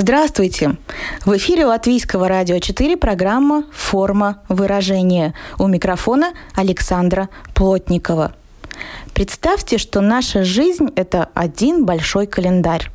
Здравствуйте! В эфире Латвийского радио 4 программа «Форма выражения». У микрофона Александра Плотникова. Представьте, что наша жизнь – это один большой календарь.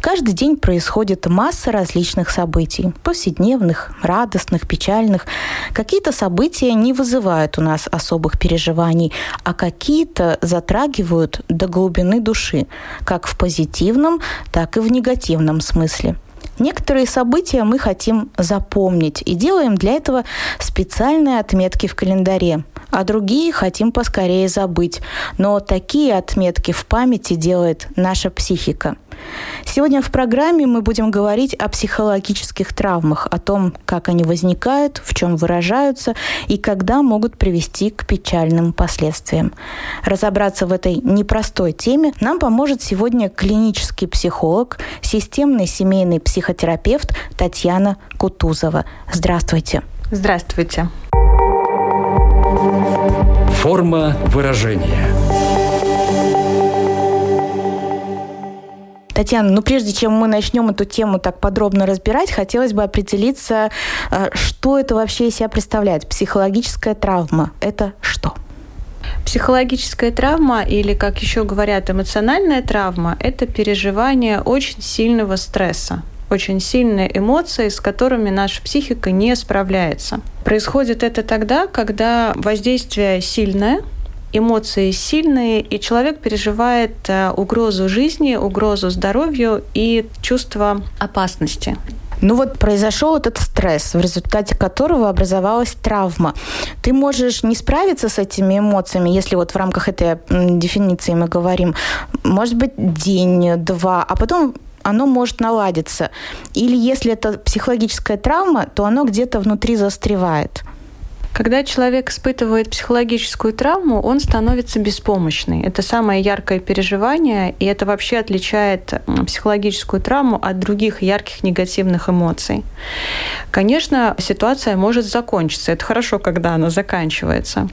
Каждый день происходит масса различных событий – повседневных, радостных, печальных. Какие-то события не вызывают у нас особых переживаний, а какие-то затрагивают до глубины души, как в позитивном, так и в негативном смысле – Некоторые события мы хотим запомнить и делаем для этого специальные отметки в календаре, а другие хотим поскорее забыть. Но такие отметки в памяти делает наша психика – Сегодня в программе мы будем говорить о психологических травмах, о том, как они возникают, в чем выражаются и когда могут привести к печальным последствиям. Разобраться в этой непростой теме нам поможет сегодня клинический психолог, системный семейный психотерапевт Татьяна Кутузова. Здравствуйте. Здравствуйте. Форма выражения – Татьяна, ну прежде чем мы начнем эту тему так подробно разбирать, хотелось бы определиться, э, что это вообще из себя представляет. Психологическая травма – это что? Психологическая травма или, как еще говорят, эмоциональная травма – это переживание очень сильного стресса очень сильные эмоции, с которыми наша психика не справляется. Происходит это тогда, когда воздействие сильное – эмоции сильные, и человек переживает э, угрозу жизни, угрозу здоровью и чувство опасности. Ну вот произошел этот стресс, в результате которого образовалась травма. Ты можешь не справиться с этими эмоциями, если вот в рамках этой дефиниции мы говорим, может быть, день-два, а потом оно может наладиться. Или если это психологическая травма, то оно где-то внутри застревает. Когда человек испытывает психологическую травму, он становится беспомощный. Это самое яркое переживание, и это вообще отличает психологическую травму от других ярких негативных эмоций. Конечно, ситуация может закончиться. Это хорошо, когда она заканчивается.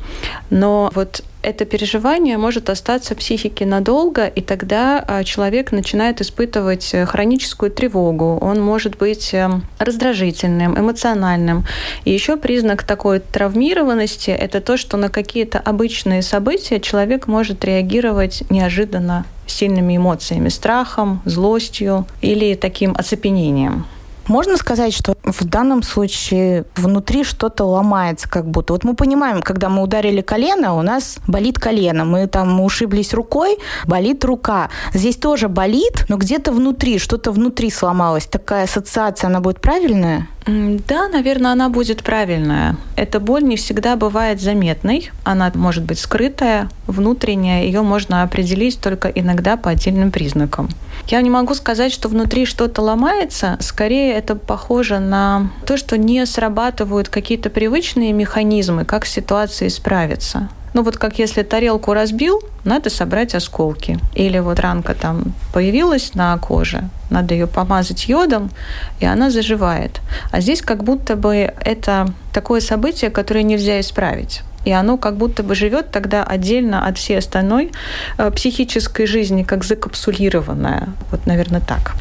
Но вот это переживание может остаться в психике надолго, и тогда а, человек начинает испытывать э, хроническую тревогу. Он может быть эм, раздражительным, эмоциональным. И еще признак такой травмированности – это то, что на какие-то обычные события человек может реагировать неожиданно сильными эмоциями, страхом, злостью или таким оцепенением. Можно сказать, что в данном случае внутри что-то ломается как будто. Вот мы понимаем, когда мы ударили колено, у нас болит колено. Мы там ушиблись рукой, болит рука. Здесь тоже болит, но где-то внутри, что-то внутри сломалось. Такая ассоциация, она будет правильная? Да, наверное, она будет правильная. Эта боль не всегда бывает заметной. Она может быть скрытая, внутренняя. Ее можно определить только иногда по отдельным признакам. Я не могу сказать, что внутри что-то ломается. Скорее, это похоже на то, что не срабатывают какие-то привычные механизмы, как с ситуацией справиться. Ну вот как если тарелку разбил, надо собрать осколки. Или вот ранка там появилась на коже, надо ее помазать йодом, и она заживает. А здесь как будто бы это такое событие, которое нельзя исправить и оно как будто бы живет тогда отдельно от всей остальной э, психической жизни, как закапсулированная. Вот, наверное, так.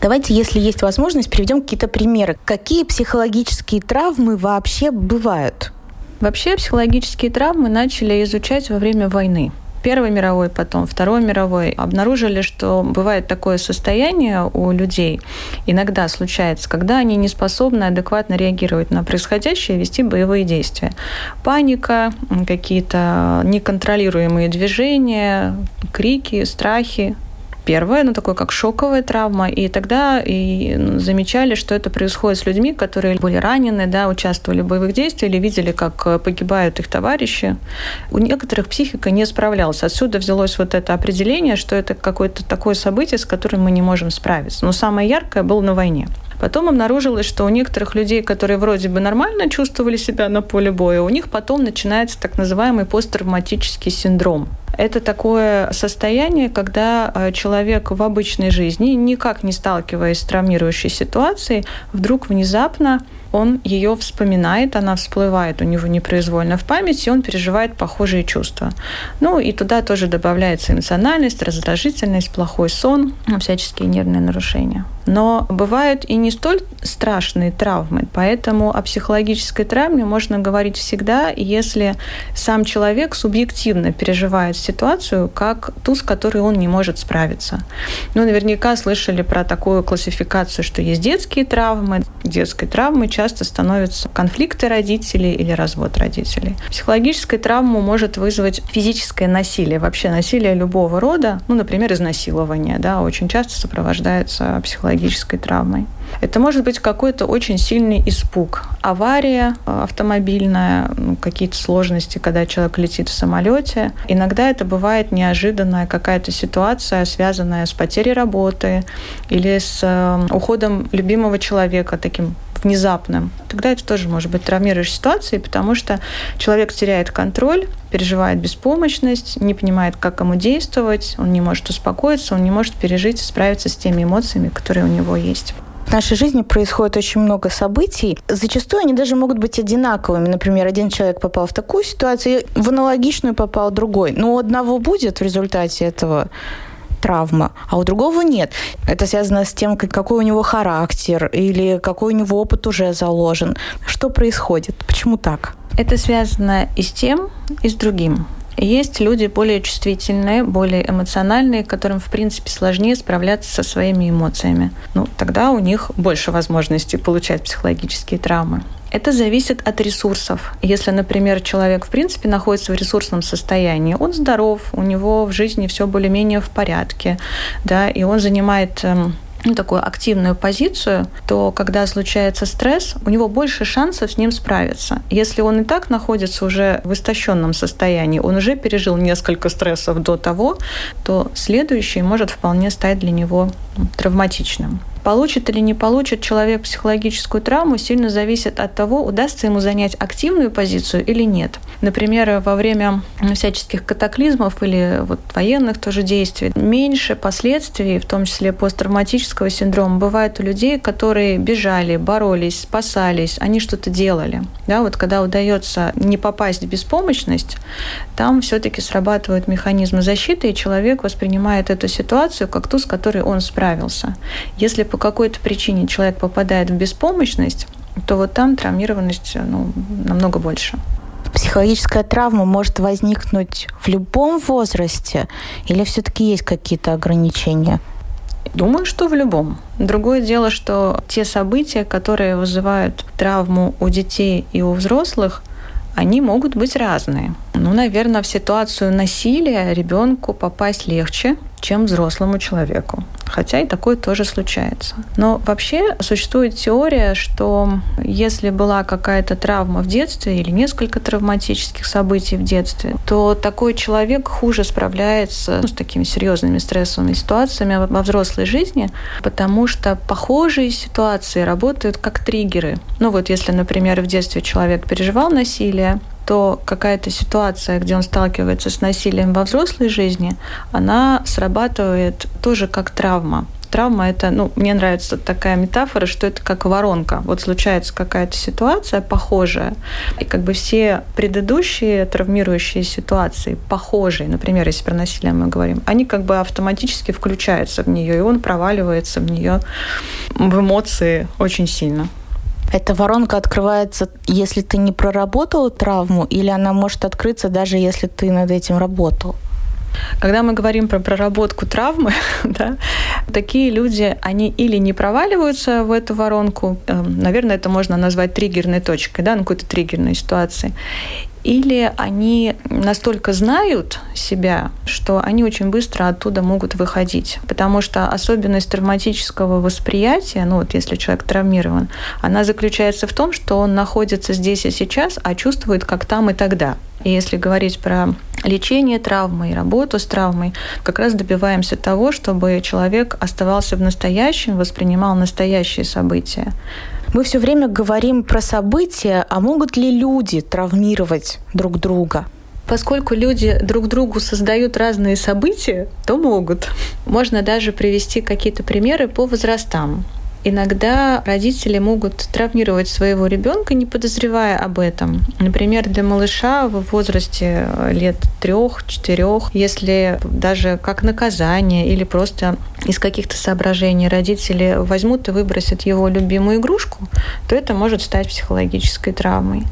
Давайте, если есть возможность, приведем какие-то примеры. Какие психологические травмы вообще бывают? Вообще психологические травмы начали изучать во время войны. Первой мировой, потом Второй мировой, обнаружили, что бывает такое состояние у людей, иногда случается, когда они не способны адекватно реагировать на происходящее, вести боевые действия. Паника, какие-то неконтролируемые движения, крики, страхи, первое, ну, такое как шоковая травма, и тогда и замечали, что это происходит с людьми, которые были ранены, да, участвовали в боевых действиях или видели, как э, погибают их товарищи. У некоторых психика не справлялась. Отсюда взялось вот это определение, что это какое-то такое событие, с которым мы не можем справиться. Но самое яркое было на войне. Потом обнаружилось, что у некоторых людей, которые вроде бы нормально чувствовали себя на поле боя, у них потом начинается так называемый посттравматический синдром. Это такое состояние, когда э, человек в обычной жизни, никак не сталкиваясь с травмирующей ситуацией, вдруг внезапно он ее вспоминает, она всплывает у него непроизвольно в память, и он переживает похожие чувства. Ну и туда тоже добавляется эмоциональность, раздражительность, плохой сон, всяческие нервные нарушения. Но бывают и не столь страшные травмы, поэтому о психологической травме можно говорить всегда, если сам человек субъективно переживает ситуацию как ту, с которой он не может справиться. Ну, наверняка слышали про такую классификацию, что есть детские травмы. Детской травмой часто становятся конфликты родителей или развод родителей. Психологическая травма может вызвать физическое насилие, вообще насилие любого рода, ну, например, изнасилование, да, очень часто сопровождается психологической травмой. Это может быть какой-то очень сильный испуг. Авария э, автомобильная, ну, какие-то сложности, когда человек летит в самолете. Иногда это бывает неожиданная какая-то ситуация, связанная с потерей работы или с э, уходом любимого человека, таким внезапным, тогда это тоже может быть травмирующей ситуацией, потому что человек теряет контроль, переживает беспомощность, не понимает, как ему действовать, он не может успокоиться, он не может пережить и справиться с теми эмоциями, которые у него есть. В нашей жизни происходит очень много событий. Зачастую они даже могут быть одинаковыми. Например, один человек попал в такую ситуацию, в аналогичную попал другой. Но у одного будет в результате этого травма, а у другого нет. Это связано с тем, какой у него характер или какой у него опыт уже заложен. Что происходит? Почему так? Это связано и с тем, и с другим. Есть люди более чувствительные, более эмоциональные, которым, в принципе, сложнее справляться со своими эмоциями. Ну, тогда у них больше возможностей получать психологические травмы. Это зависит от ресурсов. Если, например, человек в принципе находится в ресурсном состоянии, он здоров, у него в жизни все более-менее в порядке, да, и он занимает эм, ну, такую активную позицию, то когда случается стресс, у него больше шансов с ним справиться. Если он и так находится уже в истощенном состоянии, он уже пережил несколько стрессов до того, то следующий может вполне стать для него травматичным. Получит или не получит человек психологическую травму, сильно зависит от того, удастся ему занять активную позицию или нет. Например, во время всяческих катаклизмов или вот военных тоже действий меньше последствий, в том числе посттравматического синдрома, бывает у людей, которые бежали, боролись, спасались, они что-то делали. Да, вот когда удается не попасть в беспомощность, там все-таки срабатывают механизмы защиты, и человек воспринимает эту ситуацию как ту, с которой он справился. Если по какой-то причине человек попадает в беспомощность, то вот там травмированность ну, намного больше. Психологическая травма может возникнуть в любом возрасте или все-таки есть какие-то ограничения? Думаю, что в любом. Другое дело, что те события, которые вызывают травму у детей и у взрослых, они могут быть разные. Ну, наверное, в ситуацию насилия ребенку попасть легче, чем взрослому человеку. Хотя и такое тоже случается. Но вообще существует теория, что если была какая-то травма в детстве или несколько травматических событий в детстве, то такой человек хуже справляется ну, с такими серьезными стрессовыми ситуациями во взрослой жизни, потому что похожие ситуации работают как триггеры. Ну вот если, например, в детстве человек переживал насилие, то какая-то ситуация, где он сталкивается с насилием во взрослой жизни, она срабатывает тоже как травма. Травма – это, ну, мне нравится такая метафора, что это как воронка. Вот случается какая-то ситуация похожая, и как бы все предыдущие травмирующие ситуации похожие, например, если про насилие мы говорим, они как бы автоматически включаются в нее, и он проваливается в нее в эмоции очень сильно. Эта воронка открывается, если ты не проработал травму, или она может открыться даже если ты над этим работал? Когда мы говорим про проработку травмы, да, такие люди, они или не проваливаются в эту воронку, эм, наверное, это можно назвать триггерной точкой, да, на какой-то триггерной ситуации, или они настолько знают себя, что они очень быстро оттуда могут выходить. Потому что особенность травматического восприятия, ну вот если человек травмирован, она заключается в том, что он находится здесь и сейчас, а чувствует как там и тогда. И если говорить про лечение травмы и работу с травмой как раз добиваемся того, чтобы человек оставался в настоящем, воспринимал настоящие события. Мы все время говорим про события, а могут ли люди травмировать друг друга? Поскольку люди друг другу создают разные события, то могут. Можно даже привести какие-то примеры по возрастам. Иногда родители могут травмировать своего ребенка, не подозревая об этом. Например, для малыша в возрасте лет трех-четырех, если даже как наказание или просто из каких-то соображений родители возьмут и выбросят его любимую игрушку, то это может стать психологической травмой.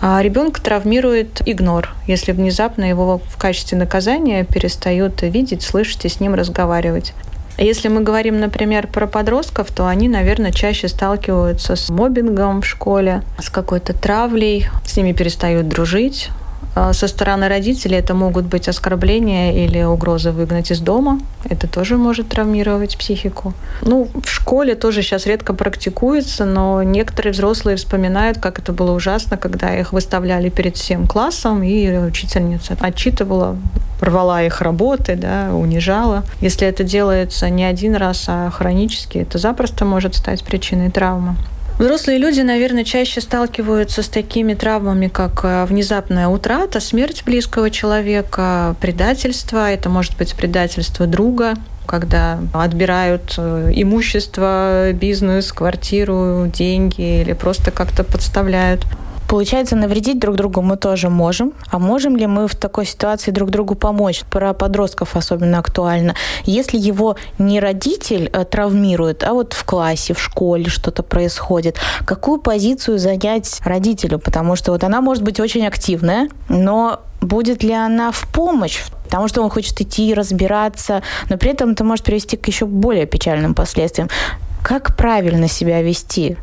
А ребенка травмирует игнор, если внезапно его в качестве наказания перестают видеть, слышать и с ним разговаривать. Если мы говорим, например, про подростков, то они, наверное, чаще сталкиваются с мобингом в школе, с какой-то травлей, с ними перестают дружить, а со стороны родителей это могут быть оскорбления или угрозы выгнать из дома. Это тоже может травмировать психику. Ну, в школе тоже сейчас редко практикуется, но некоторые взрослые вспоминают, как это было ужасно, когда их выставляли перед всем классом, и учительница отчитывала, рвала их работы, да, унижала. Если это делается не один раз, а хронически, это запросто может стать причиной травмы. Взрослые люди, наверное, чаще сталкиваются с такими травмами, как э, внезапная утрата, смерть близкого человека, предательство. Это может быть предательство друга, когда отбирают э, имущество, бизнес, квартиру, деньги или просто как-то подставляют. Получается, навредить друг другу мы тоже можем. А можем ли мы в такой ситуации друг другу помочь? Про подростков особенно актуально. Если его не родитель э, травмирует, а вот в классе, в школе что-то происходит, какую позицию занять родителю? Потому что вот она может быть очень активная, но будет ли она в помощь потому что он хочет идти разбираться, но при этом это может привести к еще более печальным последствиям. Как правильно себя вести?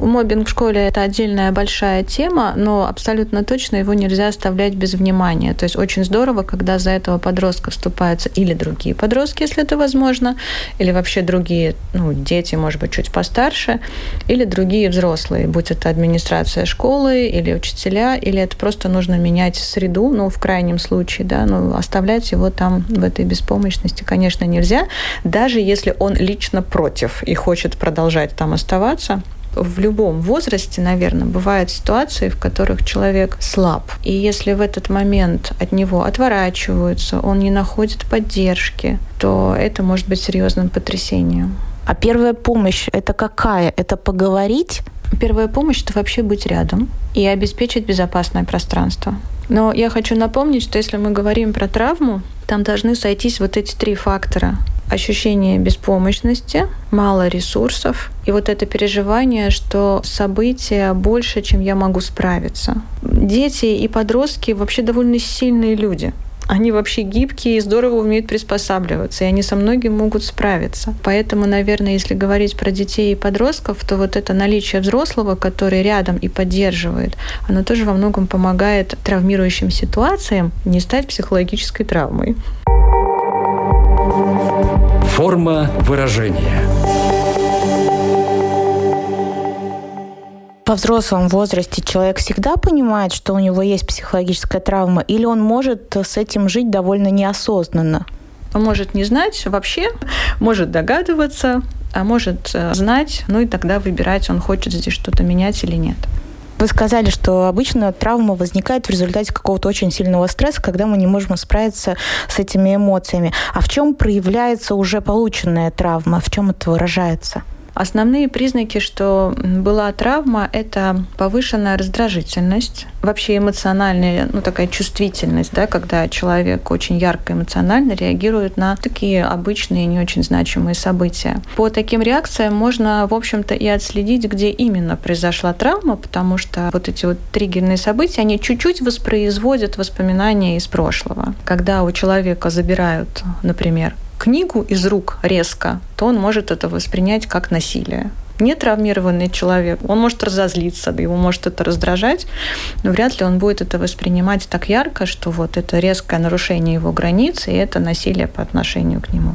Мобинг в школе – это отдельная большая тема, но абсолютно точно его нельзя оставлять без внимания. То есть очень здорово, когда за этого подростка вступаются или другие подростки, если это возможно, или вообще другие ну, дети, может быть, чуть постарше, или другие взрослые, будь это администрация школы или учителя, или это просто нужно менять среду, ну, в крайнем случае, да, ну, оставлять его там в этой беспомощности, конечно, нельзя, даже если он лично против и хочет продолжать там оставаться, в любом возрасте, наверное, бывают ситуации, в которых человек слаб. И если в этот момент от него отворачиваются, он не находит поддержки, то это может быть серьезным потрясением. А первая помощь это какая? Это поговорить? Первая помощь это вообще быть рядом и обеспечить безопасное пространство. Но я хочу напомнить, что если мы говорим про травму, там должны сойтись вот эти три фактора ощущение беспомощности, мало ресурсов и вот это переживание, что события больше, чем я могу справиться. Дети и подростки вообще довольно сильные люди. Они вообще гибкие и здорово умеют приспосабливаться, и они со многим могут справиться. Поэтому, наверное, если говорить про детей и подростков, то вот это наличие взрослого, который рядом и поддерживает, оно тоже во многом помогает травмирующим ситуациям не стать психологической травмой. Форма выражения. Во взрослом возрасте человек всегда понимает, что у него есть психологическая травма, или он может с этим жить довольно неосознанно? Он может не знать вообще, может догадываться, а может э, знать, ну и тогда выбирать, он хочет здесь что-то менять или нет. Вы сказали, что обычно травма возникает в результате какого-то очень сильного стресса, когда мы не можем справиться с этими эмоциями. А в чем проявляется уже полученная травма? В чем это выражается? Основные признаки, что была травма, это повышенная раздражительность, вообще эмоциональная, ну такая чувствительность, да, когда человек очень ярко эмоционально реагирует на такие обычные, не очень значимые события. По таким реакциям можно, в общем-то, и отследить, где именно произошла травма, потому что вот эти вот триггерные события, они чуть-чуть воспроизводят воспоминания из прошлого. Когда у человека забирают, например, книгу из рук резко, то он может это воспринять как насилие. Не травмированный человек, он может разозлиться, его может это раздражать, но вряд ли он будет это воспринимать так ярко, что вот это резкое нарушение его границ, и это насилие по отношению к нему.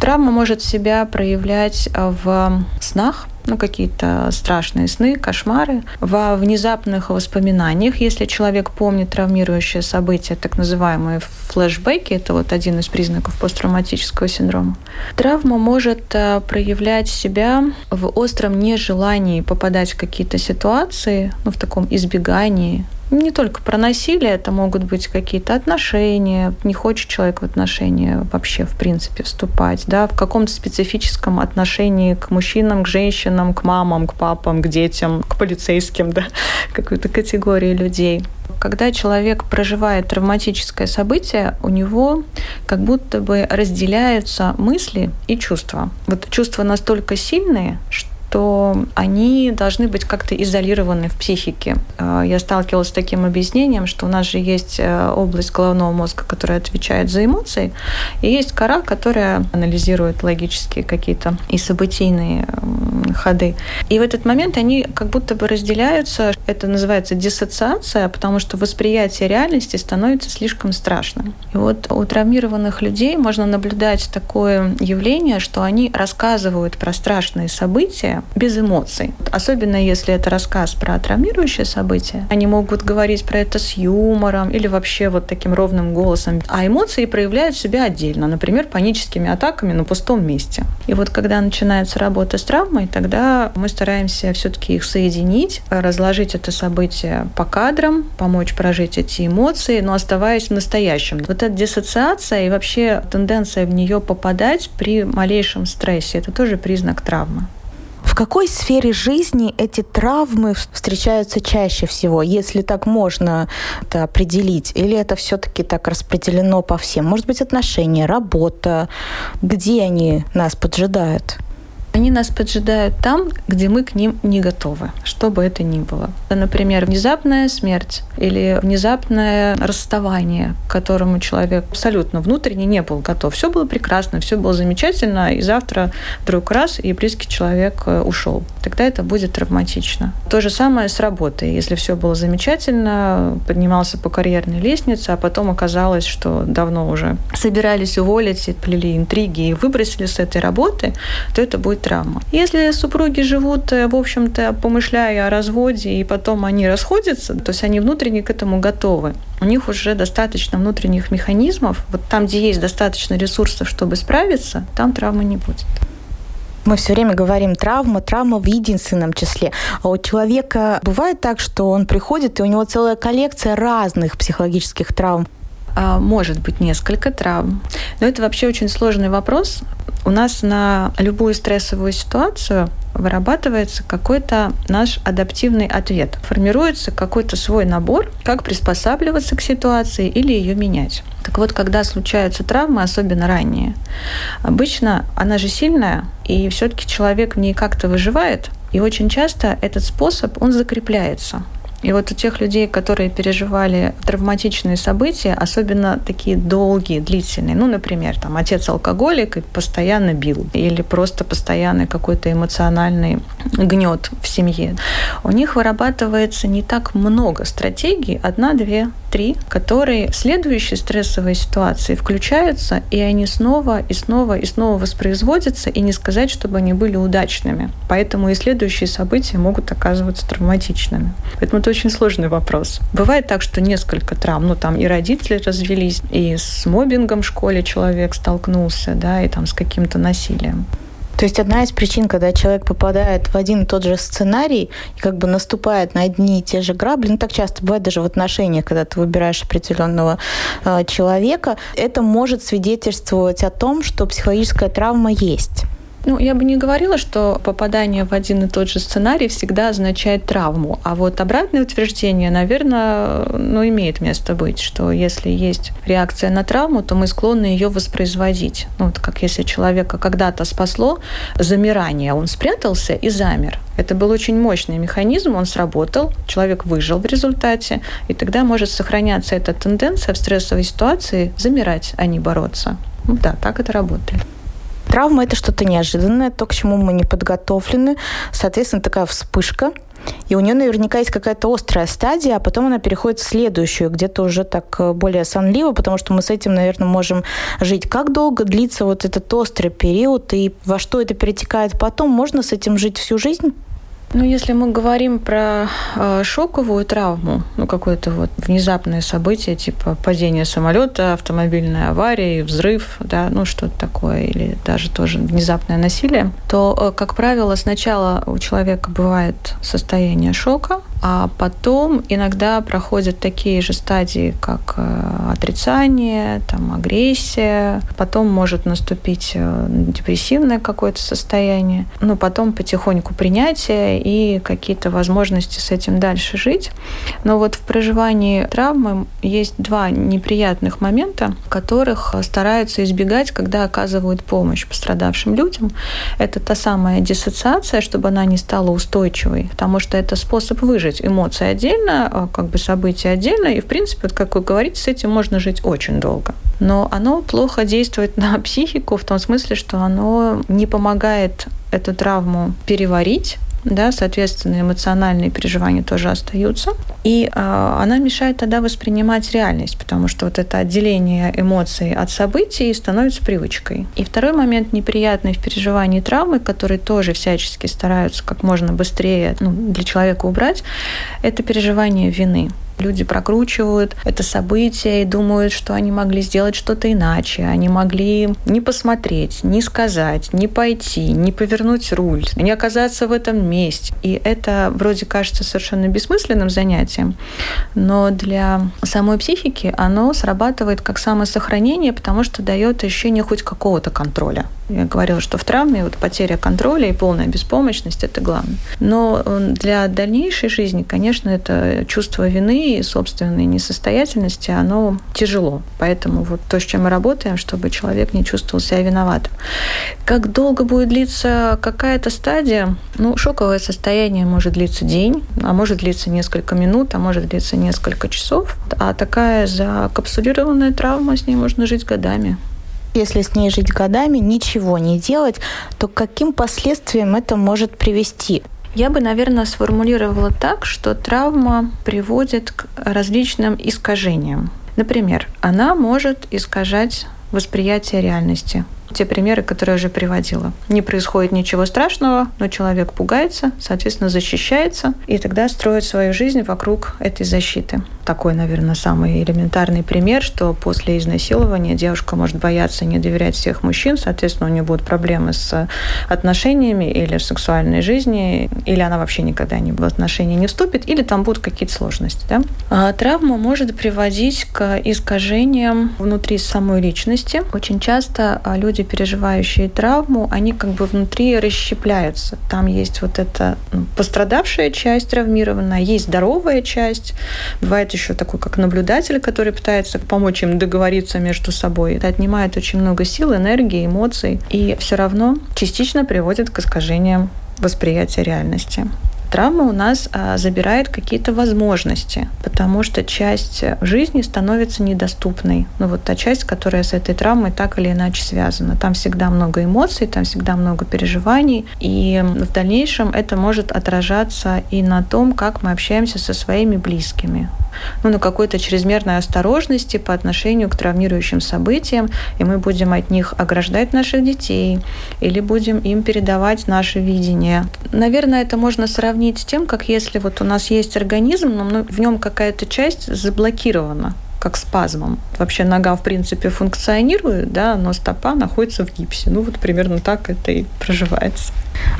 Травма может себя проявлять в снах, ну, какие-то страшные сны, кошмары. Во внезапных воспоминаниях, если человек помнит травмирующее событие, так называемые флешбеки, это вот один из признаков посттравматического синдрома. Травма может э, проявлять себя в остром нежелании попадать в какие-то ситуации, ну, в таком избегании, не только про насилие, это могут быть какие-то отношения, не хочет человек в отношения вообще, в принципе, вступать, да, в каком-то специфическом отношении к мужчинам, к женщинам, к мамам, к папам, к детям, к полицейским, да, какой-то категории людей. Когда человек проживает травматическое событие, у него как будто бы разделяются мысли и чувства. Вот чувства настолько сильные, что то они должны быть как-то изолированы в психике. А, я сталкивалась с таким объяснением, что у нас же есть э, область головного мозга, которая отвечает за эмоции, и есть кора, которая анализирует логические какие-то и событийные ходы. И в этот момент они как будто бы разделяются. Это называется диссоциация, потому что восприятие реальности становится слишком страшным. И вот у травмированных людей можно наблюдать такое явление, что они рассказывают про страшные события, без эмоций. Особенно если это рассказ про травмирующее событие. Они могут говорить про это с юмором или вообще вот таким ровным голосом. А эмоции проявляют себя отдельно, например, паническими атаками на пустом месте. И вот когда начинается работа с травмой, тогда мы стараемся все-таки их соединить, разложить это событие по кадрам, помочь прожить эти эмоции, но оставаясь в настоящем. Вот эта диссоциация и вообще тенденция в нее попадать при малейшем стрессе, это тоже признак травмы. Какой сфере жизни эти травмы встречаются чаще всего, если так можно это определить? Или это все-таки так распределено по всем? Может быть, отношения, работа? Где они нас поджидают? Они нас поджидают там, где мы к ним не готовы, что бы это ни было. Например, внезапная смерть или внезапное расставание, к которому человек абсолютно внутренне не был готов. Все было прекрасно, все было замечательно, и завтра вдруг раз, и близкий человек э, ушел. Тогда это будет травматично. То же самое с работой. Если все было замечательно, поднимался по карьерной лестнице, а потом оказалось, что давно уже собирались уволить, плели интриги и выбросили с этой работы, то это будет травма. Если супруги живут, э, в общем-то, помышляя о разводе, и потом они расходятся, то есть они внутренне к этому готовы. У них уже достаточно внутренних механизмов. Вот там, где есть достаточно ресурсов, чтобы справиться, там травмы не будет. Мы все время говорим травма, травма в единственном числе. А у человека бывает так, что он приходит, и у него целая коллекция разных психологических травм. А, может быть несколько травм. Но это вообще очень сложный вопрос. У нас на любую стрессовую ситуацию вырабатывается какой-то наш адаптивный ответ. Формируется какой-то свой набор, как приспосабливаться к ситуации или ее менять. Так вот, когда случаются травмы, особенно ранние, обычно она же сильная, и все-таки человек в ней как-то выживает, и очень часто этот способ, он закрепляется. И вот у тех людей, которые переживали травматичные события, особенно такие долгие, длительные, ну, например, там отец алкоголик и постоянно бил, или просто постоянный какой-то эмоциональный гнет в семье, у них вырабатывается не так много стратегий, одна, две, три, которые в следующей стрессовой ситуации включаются, и они снова и снова и снова воспроизводятся, и не сказать, чтобы они были удачными. Поэтому и следующие события могут оказываться травматичными. Поэтому это очень сложный вопрос. Бывает так, что несколько травм, ну там и родители развелись, и с мобингом в школе человек столкнулся, да, и там с каким-то насилием. То есть одна из причин, когда человек попадает в один и тот же сценарий и как бы наступает на одни и те же грабли, ну так часто бывает даже в отношениях, когда ты выбираешь определенного э, человека, это может свидетельствовать о том, что психологическая травма есть. Ну, я бы не говорила, что попадание в один и тот же сценарий всегда означает травму. А вот обратное утверждение, наверное, ну, имеет место быть, что если есть реакция на травму, то мы склонны ее воспроизводить. Ну, вот как если человека когда-то спасло замирание, он спрятался и замер. Это был очень мощный механизм, он сработал, человек выжил в результате, и тогда может сохраняться эта тенденция в стрессовой ситуации замирать, а не бороться. Ну, да, так это работает. Травма – это что-то неожиданное, то, к чему мы не подготовлены. Соответственно, такая вспышка. И у нее наверняка есть какая-то острая стадия, а потом она переходит в следующую, где-то уже так э, более сонливо, потому что мы с этим, наверное, можем жить. Как долго длится вот этот острый период и во что это перетекает потом? Можно с этим жить всю жизнь? Ну, если мы говорим про э, шоковую травму, ну, какое-то вот внезапное событие, типа падение самолета, автомобильная авария, взрыв, да, ну, что-то такое, или даже тоже внезапное насилие, то, э, как правило, сначала у человека бывает состояние шока, а потом иногда проходят такие же стадии, как э, отрицание, там, агрессия, потом может наступить э, депрессивное какое-то состояние, ну, потом потихоньку принятие и какие-то возможности с этим дальше жить. Но вот в проживании травмы есть два неприятных момента, которых стараются избегать, когда оказывают помощь пострадавшим людям. Это та самая диссоциация, чтобы она не стала устойчивой, потому что это способ выжить. Эмоции отдельно, а как бы события отдельно, и, в принципе, вот, как вы говорите, с этим можно жить очень долго. Но оно плохо действует на психику в том смысле, что оно не помогает эту травму переварить, да, соответственно, эмоциональные переживания тоже остаются. И э, она мешает тогда воспринимать реальность, потому что вот это отделение эмоций от событий становится привычкой. И второй момент неприятный в переживании травмы, который тоже всячески стараются как можно быстрее ну, для человека убрать, это переживание вины. Люди прокручивают это событие и думают, что они могли сделать что-то иначе. Они могли не посмотреть, не сказать, не пойти, не повернуть руль, не оказаться в этом месте. И это вроде кажется совершенно бессмысленным занятием, но для самой психики оно срабатывает как самосохранение, потому что дает ощущение хоть какого-то контроля. Я говорила, что в травме вот потеря контроля и полная беспомощность – это главное. Но э, для дальнейшей жизни, конечно, это чувство вины и собственной несостоятельности, оно тяжело. Поэтому вот то, с чем мы работаем, чтобы человек не чувствовал себя виноватым. Как долго будет длиться какая-то стадия? Ну, шоковое состояние может длиться день, а может длиться несколько минут, а может длиться несколько часов. А такая закапсулированная травма, с ней можно жить годами. Если с ней жить годами, ничего не делать, то к каким последствиям это может привести? Я бы, наверное, сформулировала так, что травма приводит к различным искажениям. Например, она может искажать восприятие реальности те примеры, которые я уже приводила. Не происходит ничего страшного, но человек пугается, соответственно, защищается, и тогда строит свою жизнь вокруг этой защиты. Такой, наверное, самый элементарный пример, что после изнасилования девушка может бояться не доверять всех мужчин, соответственно, у нее будут проблемы с отношениями или в сексуальной жизни, или она вообще никогда не в отношения не вступит, или там будут какие-то сложности. Да? А травма может приводить к искажениям внутри самой личности. Очень часто а, люди переживающие травму, они как бы внутри расщепляются. Там есть вот эта ну, пострадавшая часть травмированная, есть здоровая часть. Бывает еще такой, как наблюдатель, который пытается помочь им договориться между собой. Это отнимает очень много сил, энергии, эмоций. И все равно частично приводит к искажениям восприятия реальности. Травма у нас а, забирает какие-то возможности, потому что часть жизни становится недоступной. Ну вот та часть, которая с этой травмой так или иначе связана. Там всегда много эмоций, там всегда много переживаний, и в дальнейшем это может отражаться и на том, как мы общаемся со своими близкими ну, на какой-то чрезмерной осторожности по отношению к травмирующим событиям, и мы будем от них ограждать наших детей или будем им передавать наше видение. Наверное, это можно сравнить с тем, как если вот у нас есть организм, но в нем какая-то часть заблокирована как спазмом. Вообще нога, в принципе, функционирует, да, но стопа находится в гипсе. Ну, вот примерно так это и проживается.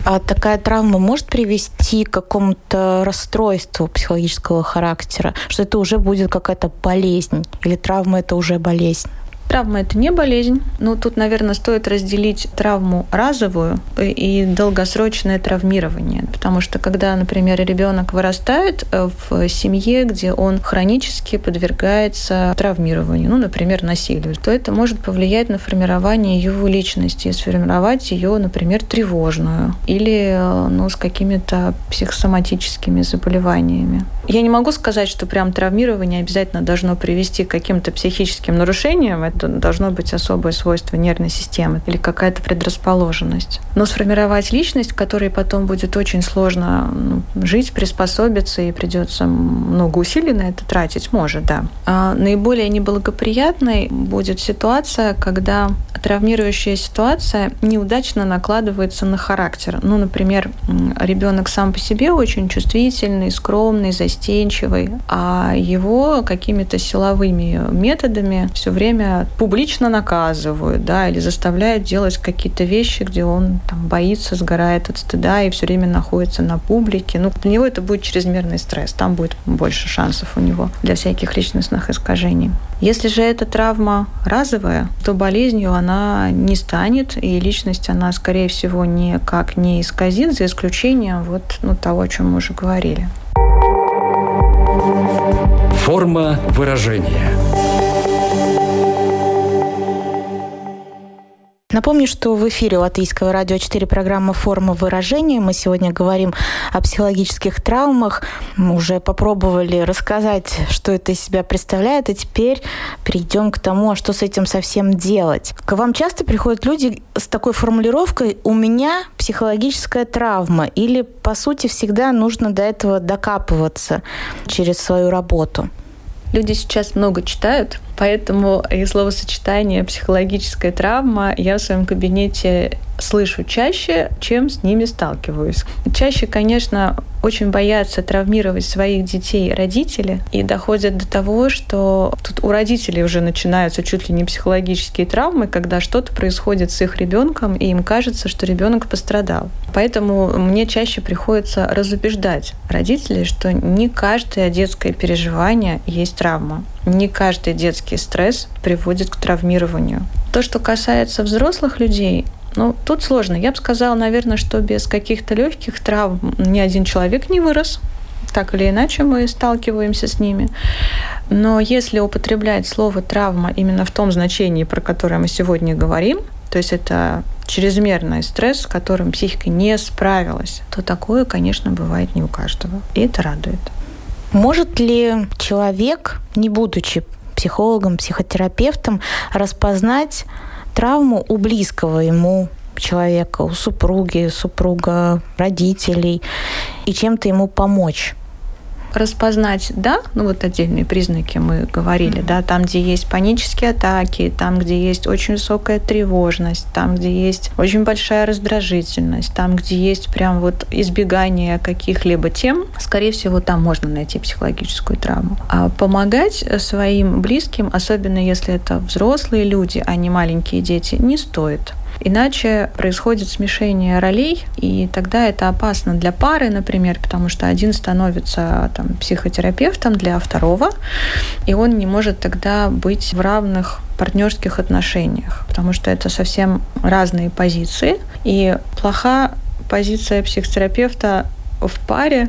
А такая травма может привести к какому-то расстройству психологического характера, что это уже будет какая-то болезнь, или травма это уже болезнь? Травма – это не болезнь. Ну, тут, наверное, стоит разделить травму разовую и долгосрочное травмирование. Потому что, когда, например, ребенок вырастает э, в семье, где он хронически подвергается травмированию, ну, например, насилию, то это может повлиять на формирование его личности и сформировать ее, например, тревожную или э, ну, с какими-то психосоматическими заболеваниями. Я не могу сказать, что прям травмирование обязательно должно привести к каким-то психическим нарушениям должно быть особое свойство нервной системы или какая-то предрасположенность. Но сформировать личность, которой потом будет очень сложно ну, жить, приспособиться и придется много усилий на это тратить, может, да. А наиболее неблагоприятной будет ситуация, когда травмирующая ситуация неудачно накладывается на характер. Ну, например, ребенок сам по себе очень чувствительный, скромный, застенчивый, а его какими-то силовыми методами все время публично наказывают, да, или заставляют делать какие-то вещи, где он там боится, сгорает от стыда и все время находится на публике. Ну, для него это будет чрезмерный стресс, там будет больше шансов у него для всяких личностных искажений. Если же эта травма разовая, то болезнью она не станет, и личность она, скорее всего, никак не исказит, за исключением вот, ну, того, о чем мы уже говорили. Форма выражения. Напомню, что в эфире Латвийского радио 4 программа «Форма выражения». Мы сегодня говорим о психологических травмах. Мы уже попробовали рассказать, что это из себя представляет, и теперь перейдем к тому, а что с этим совсем делать. К вам часто приходят люди с такой формулировкой «у меня психологическая травма» или, по сути, всегда нужно до этого докапываться через свою работу. Люди сейчас много читают, поэтому и словосочетание «психологическая травма» я в своем кабинете слышу чаще, чем с ними сталкиваюсь. Чаще, конечно, очень боятся травмировать своих детей родители и доходят до того, что тут у родителей уже начинаются чуть ли не психологические травмы, когда что-то происходит с их ребенком, и им кажется, что ребенок пострадал. Поэтому мне чаще приходится разубеждать родителей, что не каждое детское переживание есть травма. Не каждый детский стресс приводит к травмированию. То, что касается взрослых людей, ну, тут сложно. Я бы сказала, наверное, что без каких-то легких травм ни один человек не вырос. Так или иначе мы сталкиваемся с ними. Но если употреблять слово травма именно в том значении, про которое мы сегодня говорим, то есть это чрезмерный стресс, с которым психика не справилась, то такое, конечно, бывает не у каждого. И это радует. Может ли человек, не будучи психологом, психотерапевтом, распознать травму у близкого ему человека, у супруги, супруга, родителей, и чем-то ему помочь распознать, да, ну вот отдельные признаки мы говорили, mm-hmm. да, там, где есть панические атаки, там, где есть очень высокая тревожность, там, где есть очень большая раздражительность, там, где есть прям вот избегание каких-либо тем, скорее всего, там можно найти психологическую травму. А помогать своим близким, особенно если это взрослые люди, а не маленькие дети, не стоит. Иначе происходит смешение ролей, и тогда это опасно для пары, например, потому что один становится там, психотерапевтом для второго, и он не может тогда быть в равных партнерских отношениях, потому что это совсем разные позиции. И плоха позиция психотерапевта в паре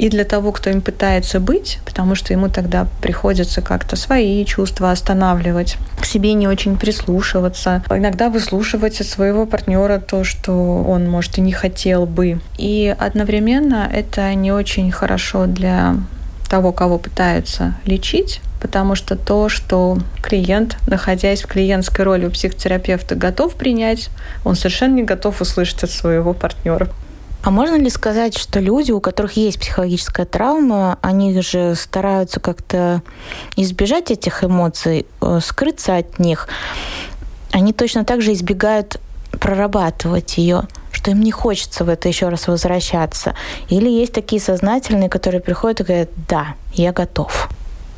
и для того, кто им пытается быть, потому что ему тогда приходится как-то свои чувства останавливать, к себе не очень прислушиваться, иногда выслушивать от своего партнера то, что он, может, и не хотел бы. И одновременно это не очень хорошо для того, кого пытаются лечить, потому что то, что клиент, находясь в клиентской роли у психотерапевта, готов принять, он совершенно не готов услышать от своего партнера. А можно ли сказать, что люди, у которых есть психологическая травма, они же стараются как-то избежать этих эмоций, э, скрыться от них, они точно так же избегают прорабатывать ее, что им не хочется в это еще раз возвращаться. Или есть такие сознательные, которые приходят и говорят, да, я готов.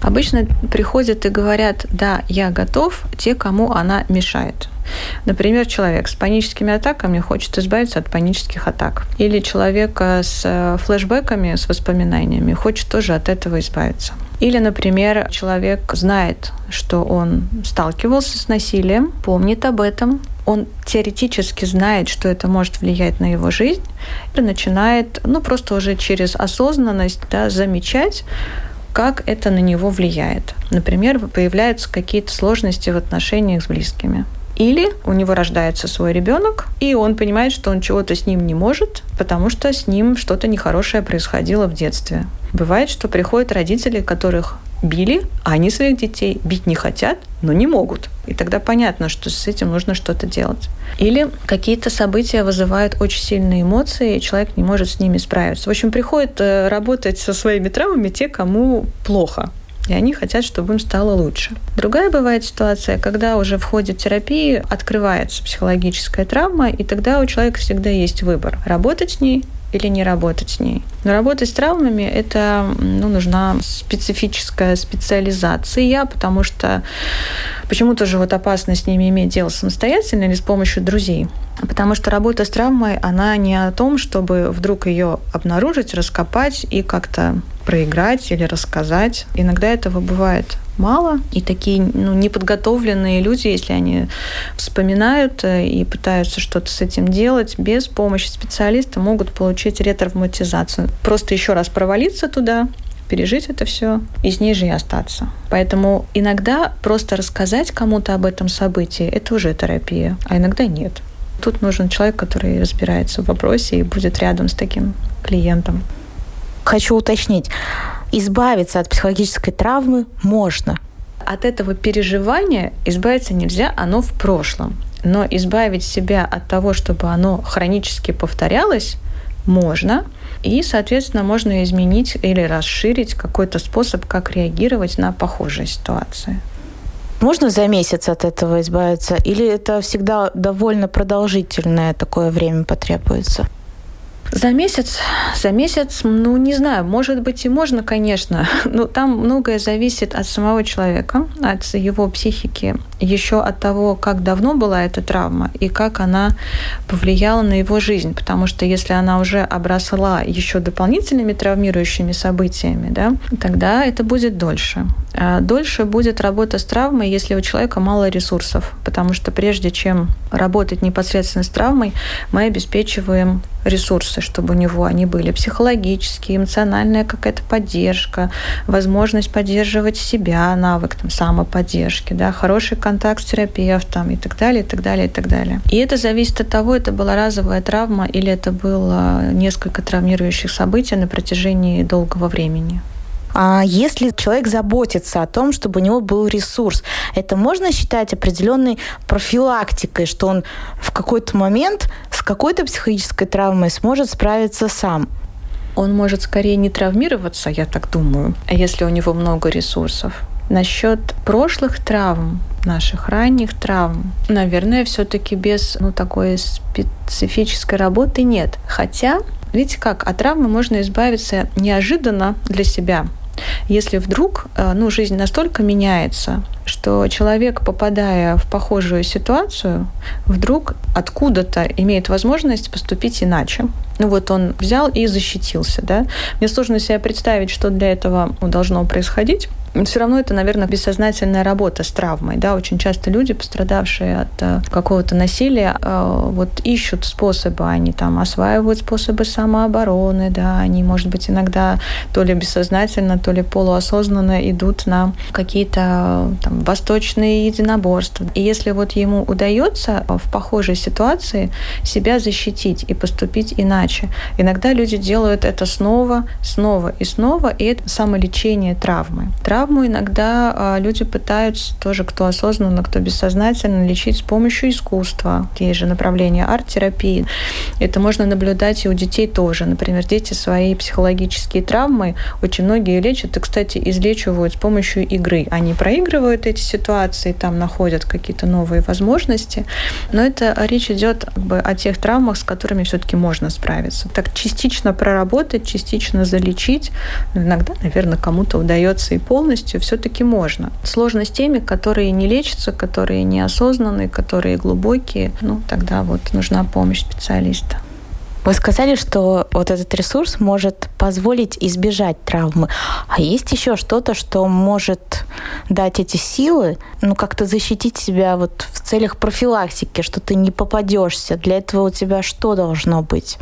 Обычно приходят и говорят, да, я готов, те, кому она мешает. Например, человек с паническими атаками хочет избавиться от панических атак. Или человек с э, флешбеками, с воспоминаниями, хочет тоже от этого избавиться. Или, например, человек знает, что он сталкивался с насилием, помнит об этом, он теоретически знает, что это может влиять на его жизнь, и начинает, ну, просто уже через осознанность да, замечать, как это на него влияет. Например, появляются какие-то сложности в отношениях с близкими. Или у него рождается свой ребенок, и он понимает, что он чего-то с ним не может, потому что с ним что-то нехорошее происходило в детстве. Бывает, что приходят родители, которых били, а они своих детей бить не хотят, но не могут. И тогда понятно, что с этим нужно что-то делать. Или какие-то события вызывают очень сильные эмоции, и человек не может с ними справиться. В общем, приходят э, работать со своими травмами те, кому плохо и они хотят, чтобы им стало лучше. Другая бывает ситуация, когда уже в ходе терапии открывается психологическая травма, и тогда у человека всегда есть выбор – работать с ней или не работать с ней. Но работать с травмами – это ну, нужна специфическая специализация, потому что почему тоже вот опасно с ними иметь дело самостоятельно или с помощью друзей. Потому что работа с травмой, она не о том, чтобы вдруг ее обнаружить, раскопать и как-то проиграть или рассказать. Иногда этого бывает мало, и такие ну, неподготовленные люди, если они вспоминают э, и пытаются что-то с этим делать, без помощи специалиста могут получить ретравматизацию. Просто еще раз провалиться туда, пережить это все и с ней же и остаться. Поэтому иногда просто рассказать кому-то об этом событии – это уже терапия, а иногда нет. Тут нужен человек, который разбирается в вопросе и будет рядом с таким клиентом. Хочу уточнить, избавиться от психологической травмы можно. От этого переживания избавиться нельзя, оно в прошлом. Но избавить себя от того, чтобы оно хронически повторялось, можно. И, соответственно, можно изменить или расширить какой-то способ, как реагировать на похожие ситуации. Можно за месяц от этого избавиться? Или это всегда довольно продолжительное такое время потребуется? За месяц, за месяц, ну, не знаю, может быть и можно, конечно, но там многое зависит от самого человека, от его психики, еще от того, как давно была эта травма и как она повлияла на его жизнь. Потому что если она уже обросла еще дополнительными травмирующими событиями, да, тогда это будет дольше. А дольше будет работа с травмой, если у человека мало ресурсов, потому что прежде чем работать непосредственно с травмой, мы обеспечиваем ресурсы, чтобы у него они были психологические, эмоциональная какая-то поддержка, возможность поддерживать себя, навык там, самоподдержки, да, хороший контакт с терапевтом и так далее, и так далее, и так далее. И это зависит от того, это была разовая травма или это было несколько травмирующих событий на протяжении долгого времени. А если человек заботится о том, чтобы у него был ресурс, это можно считать определенной профилактикой, что он в какой-то момент с какой-то психологической травмой сможет справиться сам? Он может скорее не травмироваться, я так думаю, если у него много ресурсов. Насчет прошлых травм, наших ранних травм, наверное, все-таки без ну, такой специфической работы нет. Хотя, видите как, от травмы можно избавиться неожиданно для себя. Если вдруг э, ну, жизнь настолько меняется, что человек, попадая в похожую ситуацию, вдруг откуда-то имеет возможность поступить иначе. Ну вот он взял и защитился. Да? Мне сложно себе представить, что для этого должно происходить все равно это, наверное, бессознательная работа с травмой. Да? Очень часто люди, пострадавшие от э, какого-то насилия, э, вот ищут способы, они там осваивают способы самообороны, да, они, может быть, иногда то ли бессознательно, то ли полуосознанно идут на какие-то там, восточные единоборства. И если вот ему удается в похожей ситуации себя защитить и поступить иначе, иногда люди делают это снова, снова и снова, и это самолечение травмы. Травма травму иногда а, люди пытаются, тоже кто осознанно, кто бессознательно, лечить с помощью искусства. Есть же направление арт-терапии. Это можно наблюдать и у детей тоже. Например, дети свои психологические травмы очень многие лечат и, кстати, излечивают с помощью игры. Они проигрывают эти ситуации, там находят какие-то новые возможности. Но это речь идет как бы, о тех травмах, с которыми все-таки можно справиться. Так частично проработать, частично залечить. Но иногда, наверное, кому-то удается и полностью полностью все-таки можно. Сложно с теми, которые не лечатся, которые неосознанные, которые глубокие. Ну, тогда вот нужна помощь специалиста. Вы сказали, что вот этот ресурс может позволить избежать травмы. А есть еще что-то, что может дать эти силы, ну, как-то защитить себя вот в целях профилактики, что ты не попадешься. Для этого у тебя что должно быть?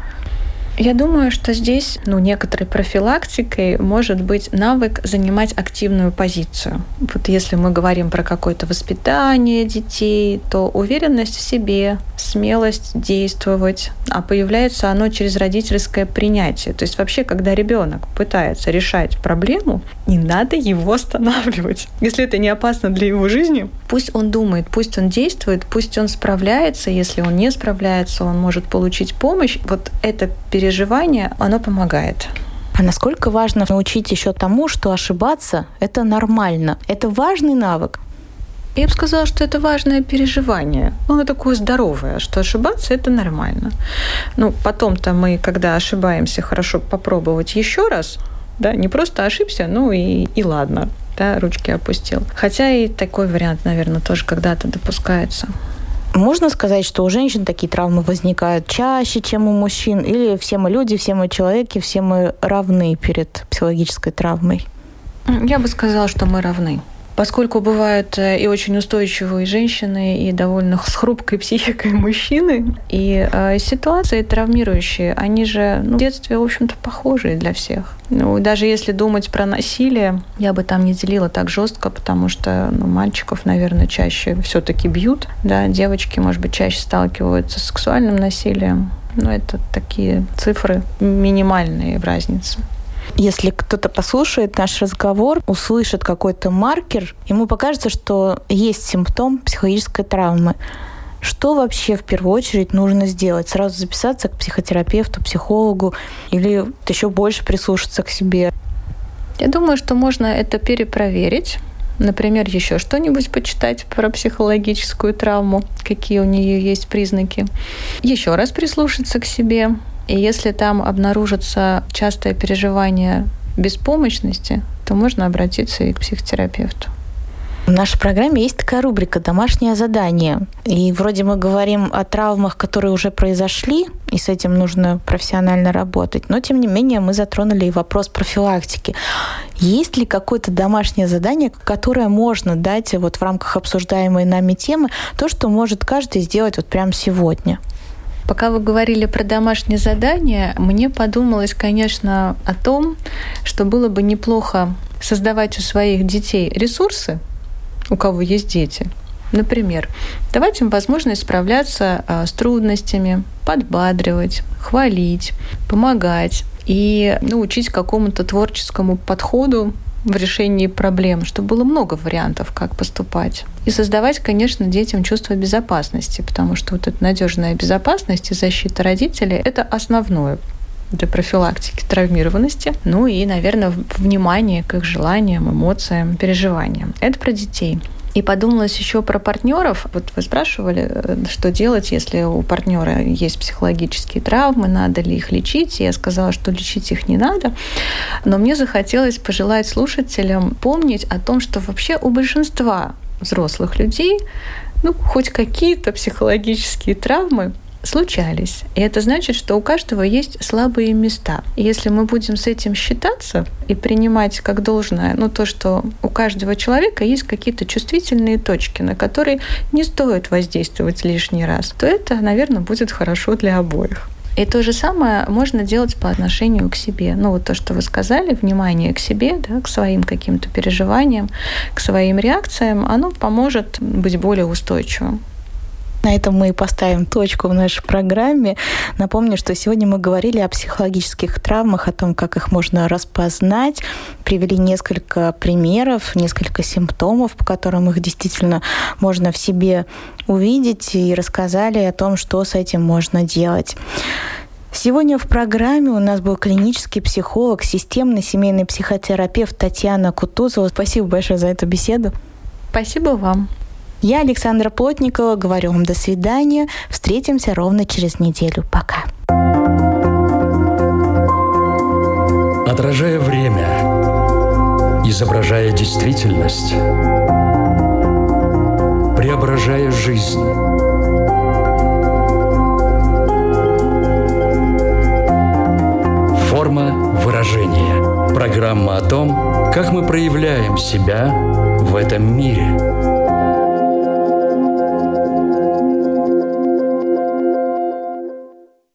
Я думаю, что здесь ну, некоторой профилактикой может быть навык занимать активную позицию. Вот если мы говорим про какое-то воспитание детей, то уверенность в себе, смелость действовать, а появляется оно через родительское принятие. То есть вообще, когда ребенок пытается решать проблему, не надо его останавливать. Если это не опасно для его жизни, пусть он думает, пусть он действует, пусть он справляется. Если он не справляется, он может получить помощь. Вот это переживание переживание, оно помогает. А насколько важно научить еще тому, что ошибаться – это нормально? Это важный навык. Я бы сказала, что это важное переживание. Ну, оно такое здоровое, что ошибаться – это нормально. Ну, потом-то мы, когда ошибаемся, хорошо попробовать еще раз, да, не просто ошибся, ну и, и ладно, да, ручки опустил. Хотя и такой вариант, наверное, тоже когда-то допускается. Можно сказать, что у женщин такие травмы возникают чаще, чем у мужчин? Или все мы люди, все мы человеки, все мы равны перед психологической травмой? Я бы сказала, что мы равны. Поскольку бывают э, и очень устойчивые женщины, и довольно с хрупкой психикой мужчины, и э, ситуации травмирующие, они же ну, в детстве, в общем-то, похожие для всех. Ну, даже если думать про насилие, я бы там не делила так жестко, потому что ну, мальчиков, наверное, чаще все-таки бьют, да, девочки, может быть, чаще сталкиваются с сексуальным насилием. Но это такие цифры минимальные в разнице. Если кто-то послушает наш разговор, услышит какой-то маркер, ему покажется, что есть симптом психологической травмы. Что вообще в первую очередь нужно сделать? Сразу записаться к психотерапевту, психологу или еще больше прислушаться к себе? Я думаю, что можно это перепроверить. Например, еще что-нибудь почитать про психологическую травму, какие у нее есть признаки. Еще раз прислушаться к себе, и если там обнаружится частое переживание беспомощности, то можно обратиться и к психотерапевту. В нашей программе есть такая рубрика «Домашнее задание». И вроде мы говорим о травмах, которые уже произошли, и с этим нужно профессионально работать. Но, тем не менее, мы затронули и вопрос профилактики. Есть ли какое-то домашнее задание, которое можно дать вот в рамках обсуждаемой нами темы, то, что может каждый сделать вот прямо сегодня? Пока вы говорили про домашнее задание, мне подумалось, конечно, о том, что было бы неплохо создавать у своих детей ресурсы, у кого есть дети. Например, давать им возможность справляться а, с трудностями, подбадривать, хвалить, помогать и научить какому-то творческому подходу в решении проблем, чтобы было много вариантов, как поступать. И создавать, конечно, детям чувство безопасности, потому что вот эта надежная безопасность и защита родителей – это основное для профилактики травмированности, ну и, наверное, внимание к их желаниям, эмоциям, переживаниям. Это про детей. И подумалось еще про партнеров. Вот вы спрашивали, э, что делать, если у партнера есть психологические травмы, надо ли их лечить. Я сказала, что лечить их не надо. Но мне захотелось пожелать слушателям помнить о том, что вообще у большинства взрослых людей ну, хоть какие-то психологические травмы случались. И это значит, что у каждого есть слабые места. И если мы будем с этим считаться и принимать как должное, ну, то, что у каждого человека есть какие-то чувствительные точки, на которые не стоит воздействовать лишний раз, то это, наверное, будет хорошо для обоих. И то же самое можно делать по отношению к себе. Ну, вот то, что вы сказали, внимание к себе, да, к своим каким-то переживаниям, к своим реакциям, оно поможет быть более устойчивым. На этом мы и поставим точку в нашей программе. Напомню, что сегодня мы говорили о психологических травмах, о том, как их можно распознать. Привели несколько примеров, несколько симптомов, по которым их действительно можно в себе увидеть, и рассказали о том, что с этим можно делать. Сегодня в программе у нас был клинический психолог, системный семейный психотерапевт Татьяна Кутузова. Спасибо большое за эту беседу. Спасибо вам. Я, Александра Плотникова, говорю вам до свидания. Встретимся ровно через неделю. Пока. Отражая время, изображая действительность, преображая жизнь. Форма выражения. Программа о том, как мы проявляем себя в этом мире –